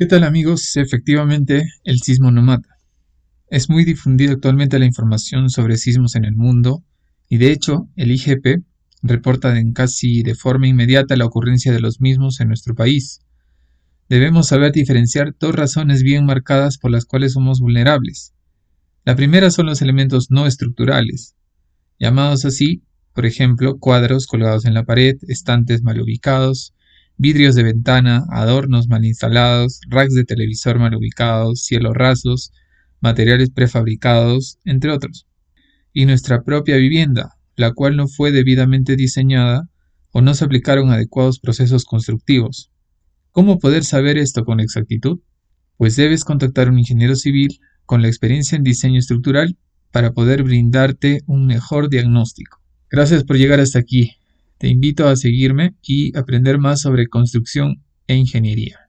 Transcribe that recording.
¿Qué tal amigos? Efectivamente, el sismo no mata. Es muy difundida actualmente la información sobre sismos en el mundo y de hecho el IGP reporta en casi de forma inmediata la ocurrencia de los mismos en nuestro país. Debemos saber diferenciar dos razones bien marcadas por las cuales somos vulnerables. La primera son los elementos no estructurales, llamados así, por ejemplo, cuadros colgados en la pared, estantes mal ubicados, vidrios de ventana, adornos mal instalados, racks de televisor mal ubicados, cielos rasos, materiales prefabricados, entre otros. Y nuestra propia vivienda, la cual no fue debidamente diseñada o no se aplicaron adecuados procesos constructivos. ¿Cómo poder saber esto con exactitud? Pues debes contactar a un ingeniero civil con la experiencia en diseño estructural para poder brindarte un mejor diagnóstico. Gracias por llegar hasta aquí. Te invito a seguirme y aprender más sobre construcción e ingeniería.